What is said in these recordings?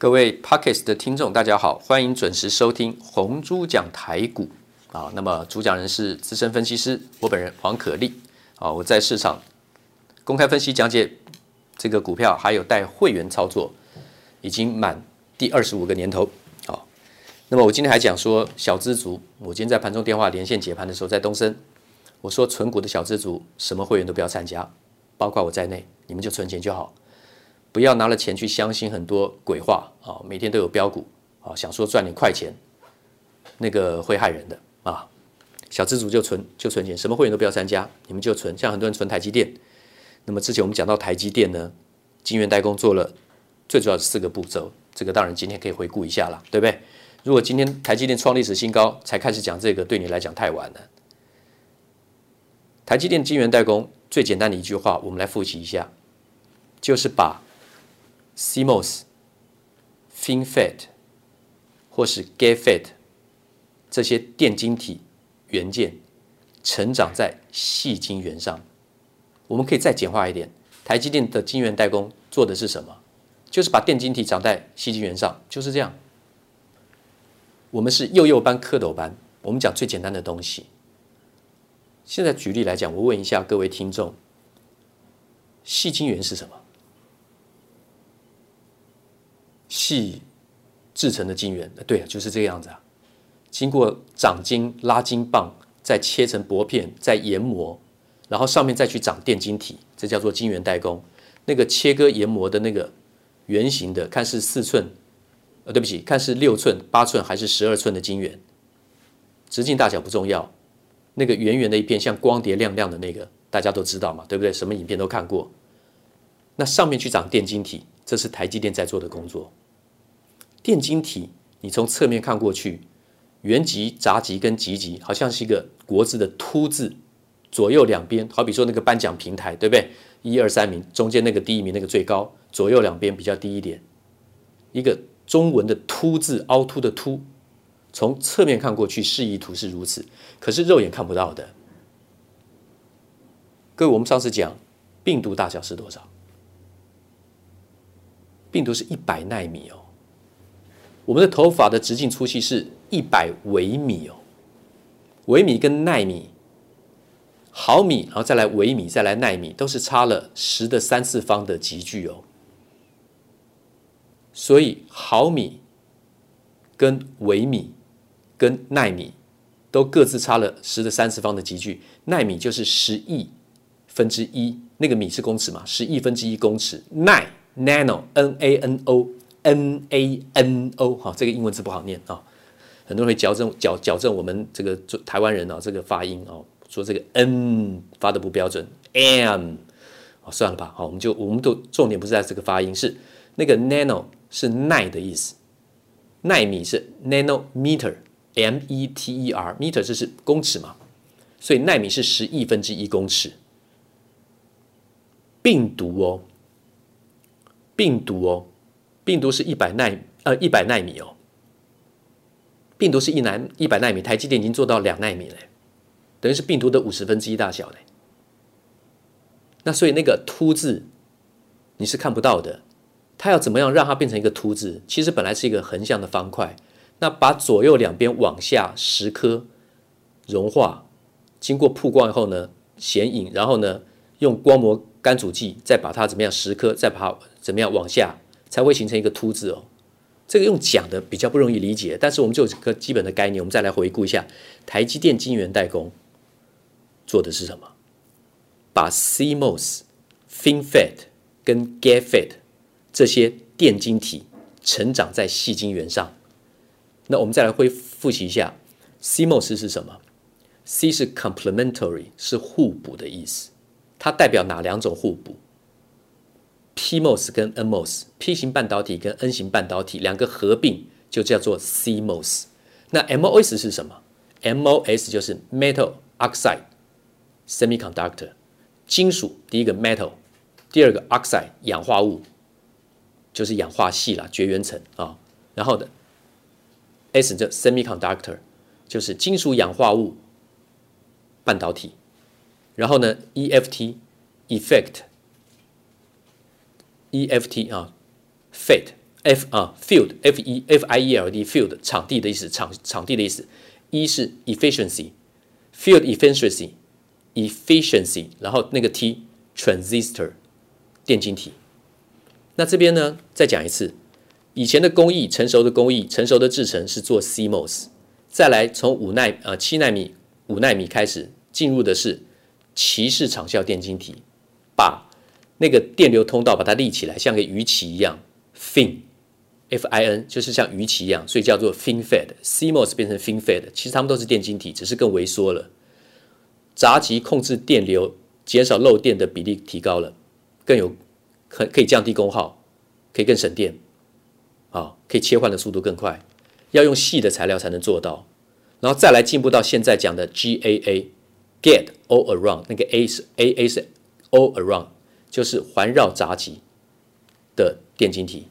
各位 Podcast 的听众，大家好，欢迎准时收听红猪讲台股啊。那么主讲人是资深分析师，我本人黄可立啊。我在市场公开分析讲解这个股票，还有带会员操作，已经满第二十五个年头。好，那么我今天还讲说小资族，我今天在盘中电话连线解盘的时候，在东森，我说存股的小资族，什么会员都不要参加，包括我在内，你们就存钱就好。不要拿了钱去相信很多鬼话啊！每天都有标股啊，想说赚点快钱，那个会害人的啊！小资族就存就存钱，什么会员都不要参加，你们就存。像很多人存台积电，那么之前我们讲到台积电呢，晶圆代工做了最主要的四个步骤，这个当然今天可以回顾一下了，对不对？如果今天台积电创历史新高才开始讲这个，对你来讲太晚了。台积电晶圆代工最简单的一句话，我们来复习一下，就是把。CMOS、FinFET 或是 GAAFET 这些电晶体元件成长在细晶圆上，我们可以再简化一点，台积电的晶圆代工做的是什么？就是把电晶体长在细晶圆上，就是这样。我们是幼幼班、蝌蚪班，我们讲最简单的东西。现在举例来讲，我问一下各位听众，细晶圆是什么？矽制成的晶圆，对，就是这个样子啊。经过长晶、拉晶棒，再切成薄片，再研磨，然后上面再去长电晶体，这叫做晶圆代工。那个切割研磨的那个圆形的，看是四寸，呃，对不起，看是六寸、八寸还是十二寸的晶圆，直径大小不重要。那个圆圆的一片，像光碟亮亮的那个，大家都知道嘛，对不对？什么影片都看过。那上面去长电晶体。这是台积电在做的工作。电晶体，你从侧面看过去，原极、杂极跟极极，好像是一个国字的“凸”字，左右两边，好比说那个颁奖平台，对不对？一二三名，中间那个第一名那个最高，左右两边比较低一点。一个中文的“凸”字，凹凸的“凸”，从侧面看过去，示意图是如此，可是肉眼看不到的。各位，我们上次讲病毒大小是多少？病毒是一百纳米哦，我们的头发的直径粗细是一百微米哦，微米跟奈米、毫米，然后再来微米，再来奈米，都是差了十的三次方的级距哦。所以毫米跟微米跟奈米都各自差了十的三次方的级距，奈米就是十亿分之一，那个米是公尺嘛，十亿分之一公尺，奈。，nano，n a n o n a n o，哈，这个英文字不好念啊，很多人会矫正矫矫正我们这个台湾人啊，这个发音啊，说这个 n 发的不标准，m，哦，算了吧，好，我们就我们都重点不是在这个发音，是那个 nano 是奈的意思，奈米是 nanometer，m e t e r，meter 这是公尺嘛，所以奈米是十亿分之一公尺，病毒哦。病毒哦，病毒是一百奈呃一百奈米哦，病毒是一奈一百奈米，台积电已经做到两奈米了，等于是病毒的五十分之一大小嘞。那所以那个凸字你是看不到的，它要怎么样让它变成一个凸字？其实本来是一个横向的方块，那把左右两边往下十颗融化，经过曝光以后呢，显影，然后呢用光膜干阻剂再把它怎么样十颗再把它。怎么样往下才会形成一个凸字哦？这个用讲的比较不容易理解，但是我们就有个基本的概念。我们再来回顾一下，台积电晶圆代工做的是什么？把 CMOS、FinFET 跟 GAAFET 这些电晶体成长在细晶圆上。那我们再来回复习一下，CMOS 是什么？C 是 complementary，是互补的意思。它代表哪两种互补？PMOS 跟 NMOS，P 型半导体跟 N 型半导体两个合并就叫做 CMOS。那 MOS 是什么？MOS 就是 Metal Oxide Semiconductor，金属第一个 Metal，第二个 Oxide 氧化物，就是氧化系啦，绝缘层啊。然后的 S 就 Semiconductor，就是金属氧化物半导体。然后呢，EFT Effect。EFT 啊，FET F 啊，field F E F I E L D field 场地的意思，场场地的意思。E 是 efficiency，field efficiency，efficiency，然后那个 T transistor 电晶体。那这边呢，再讲一次，以前的工艺，成熟的工艺，成熟的制程是做 CMOS，再来从五奈呃七纳米、五纳米开始进入的是鳍式场效电晶体，把那个电流通道把它立起来，像个鱼鳍一样，fin。Fin 就是像鱼鳍一样，所以叫做 FinFET。CMOS 变成 FinFET，其实它们都是电晶体，只是更微缩了。闸极控制电流，减少漏电的比例提高了，更有可可以降低功耗，可以更省电，啊，可以切换的速度更快。要用细的材料才能做到，然后再来进步到现在讲的 GAA，get All Around，那个 A 是 AA 是 All Around，就是环绕闸极的电晶体。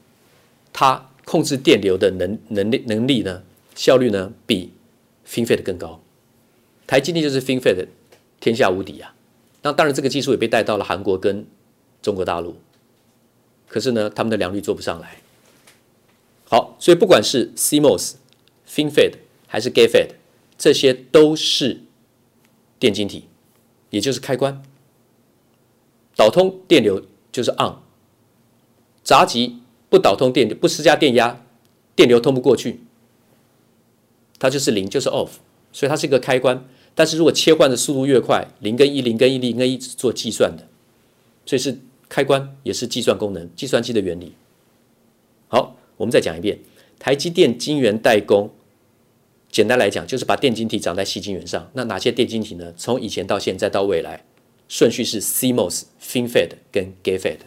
它控制电流的能能力能力呢，效率呢比 FinFET 更高。台积电就是 FinFET 天下无敌啊！那当然这个技术也被带到了韩国跟中国大陆，可是呢，他们的良率做不上来。好，所以不管是 CMOS、FinFET 还是 GATFET，这些都是电晶体，也就是开关，导通电流就是 on，闸极。不导通电流，不施加电压，电流通不过去，它就是零，就是 off，所以它是一个开关。但是如果切换的速度越快，零跟一，零跟一，零跟一做计算的，所以是开关，也是计算功能，计算机的原理。好，我们再讲一遍，台积电晶圆代工，简单来讲就是把电晶体长在矽晶圆上。那哪些电晶体呢？从以前到现在到未来，顺序是 CMOS、FinFET 跟 GATFET。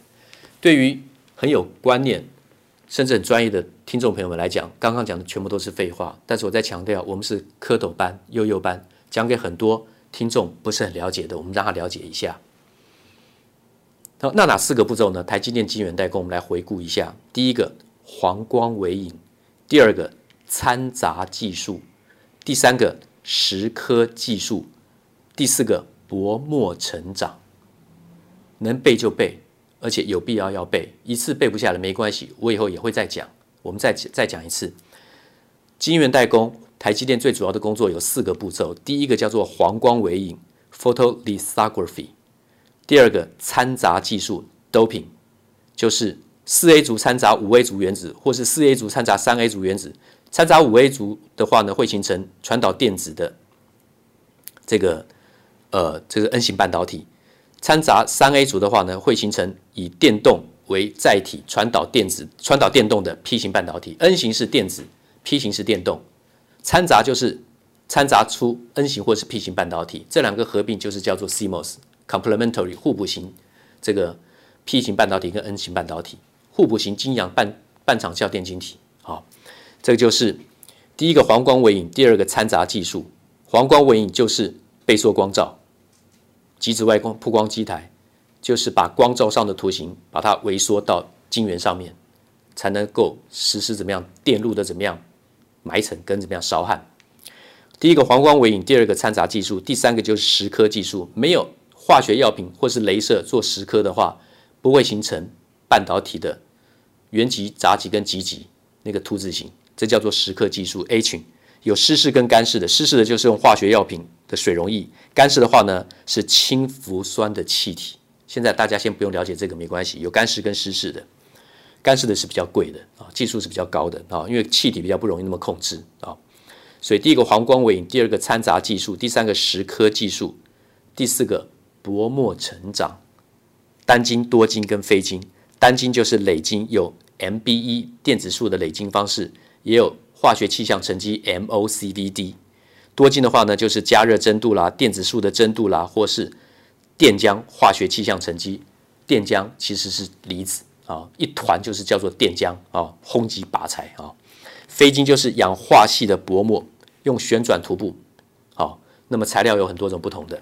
对于很有观念，甚至很专业的听众朋友们来讲，刚刚讲的全部都是废话。但是我在强调，我们是蝌蚪班、幼幼班，讲给很多听众不是很了解的，我们让他了解一下。好，那哪四个步骤呢？台积电晶圆代工，我们来回顾一下：第一个，黄光微影；第二个，掺杂技术；第三个，蚀刻技术；第四个，薄膜成长。能背就背。而且有必要要背，一次背不下来没关系，我以后也会再讲。我们再再讲一次，晶圆代工，台积电最主要的工作有四个步骤。第一个叫做黄光微影 （photolithography），第二个掺杂技术 （doping），就是四 A 族掺杂五 A 族原子，或是四 A 族掺杂三 A 族原子。掺杂五 A 族的话呢，会形成传导电子的这个呃这个 N 型半导体。掺杂三 A 族的话呢，会形成以电动为载体传导电子、传导电动的 P 型半导体。N 型是电子，P 型是电动。掺杂就是掺杂出 N 型或是 P 型半导体，这两个合并就是叫做 CMOS，complementary 互补型。这个 P 型半导体跟 N 型半导体互补型晶阳半半场效电晶体。好，这个就是第一个黄光微影，第二个掺杂技术。黄光微影就是倍缩光照。极紫外光曝光机台，就是把光照上的图形把它微缩到晶圆上面，才能够实施怎么样电路的怎么样埋层跟怎么样烧焊。第一个黄光微影，第二个掺杂技术，第三个就是蚀刻技术。没有化学药品或是镭射做蚀刻的话，不会形成半导体的原极、杂极跟极极那个凸字形，这叫做蚀刻技术。A 群有湿式跟干式的，湿式的就是用化学药品。的水溶液，干式的话呢是氢氟酸的气体。现在大家先不用了解这个没关系，有干式跟湿式的，干式的是比较贵的啊，技术是比较高的啊，因为气体比较不容易那么控制啊。所以第一个黄光尾影，第二个掺杂技术，第三个蚀刻技术，第四个薄膜成长，单晶、多晶跟非晶。单晶就是累晶，有 MBE 电子数的累晶方式，也有化学气象沉积 MOCVD。多晶的话呢，就是加热蒸镀啦，电子束的蒸镀啦，或是电浆化学气象沉积。电浆其实是离子啊，一团就是叫做电浆啊，轰击拔材啊。非晶就是氧化系的薄膜，用旋转涂布。好，那么材料有很多种不同的。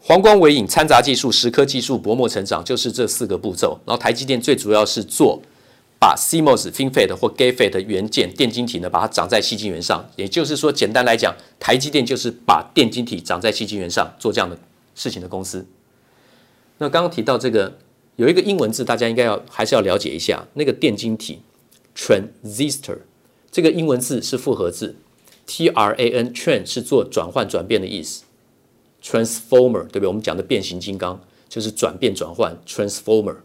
黄光微影、掺杂技术、蚀刻技术、薄膜成长，就是这四个步骤。然后台积电最主要是做。把 CMOS、FinFET 或 GATFET 的元件电晶体呢，把它长在矽晶圆上。也就是说，简单来讲，台积电就是把电晶体长在矽晶圆上做这样的事情的公司。那刚刚提到这个有一个英文字，大家应该要还是要了解一下，那个电晶体 transistor 这个英文字是复合字，T R A N tran 是做转换转变的意思，transformer 对不对？我们讲的变形金刚就是转变转换，Transformer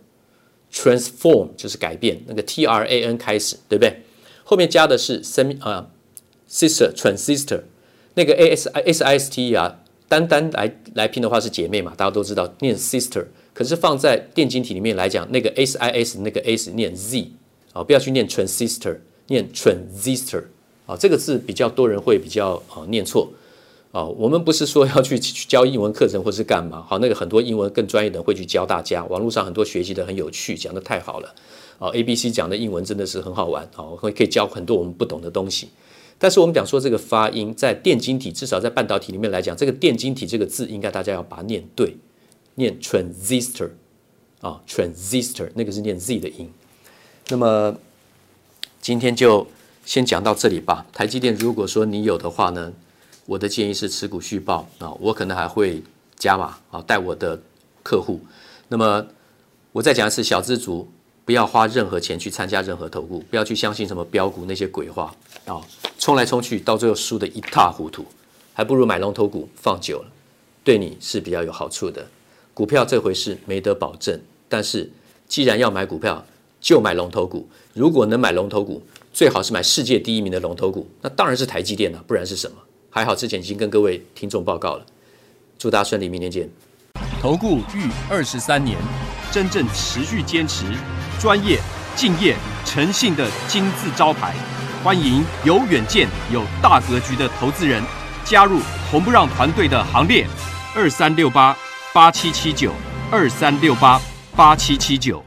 Transform 就是改变，那个 T R A N 开始，对不对？后面加的是生啊，sister transistor，那个 A S S I S T 啊，单单来来拼的话是姐妹嘛，大家都知道念 sister，可是放在电晶体里面来讲，那个 S I S 那个 S 念 Z 啊，不要去念 transistor，念 transistor 啊，这个字比较多人会比较啊念错。啊。我们不是说要去去教英文课程或是干嘛，好，那个很多英文更专业的会去教大家，网络上很多学习的很有趣，讲得太好了啊。A B C 讲的英文真的是很好玩啊，会可以教很多我们不懂的东西。但是我们讲说这个发音在电晶体，至少在半导体里面来讲，这个电晶体这个字应该大家要把它念对。念 transistor 啊，transistor 那个是念 z 的音。那么今天就先讲到这里吧。台积电如果说你有的话呢，我的建议是持股续报啊，我可能还会加码啊，带我的客户。那么我再讲一次，小资族不要花任何钱去参加任何投顾，不要去相信什么标股那些鬼话啊，冲来冲去，到最后输得一塌糊涂，还不如买龙头股放久了，对你是比较有好处的。股票这回事没得保证，但是既然要买股票，就买龙头股。如果能买龙头股，最好是买世界第一名的龙头股，那当然是台积电了，不然是什么？还好之前已经跟各位听众报告了。祝大家顺利，明天见。投顾逾二十三年，真正持续坚持、专业、敬业、诚信的金字招牌，欢迎有远见、有大格局的投资人加入红不让团队的行列。二三六八。八七七九二三六八八七七九。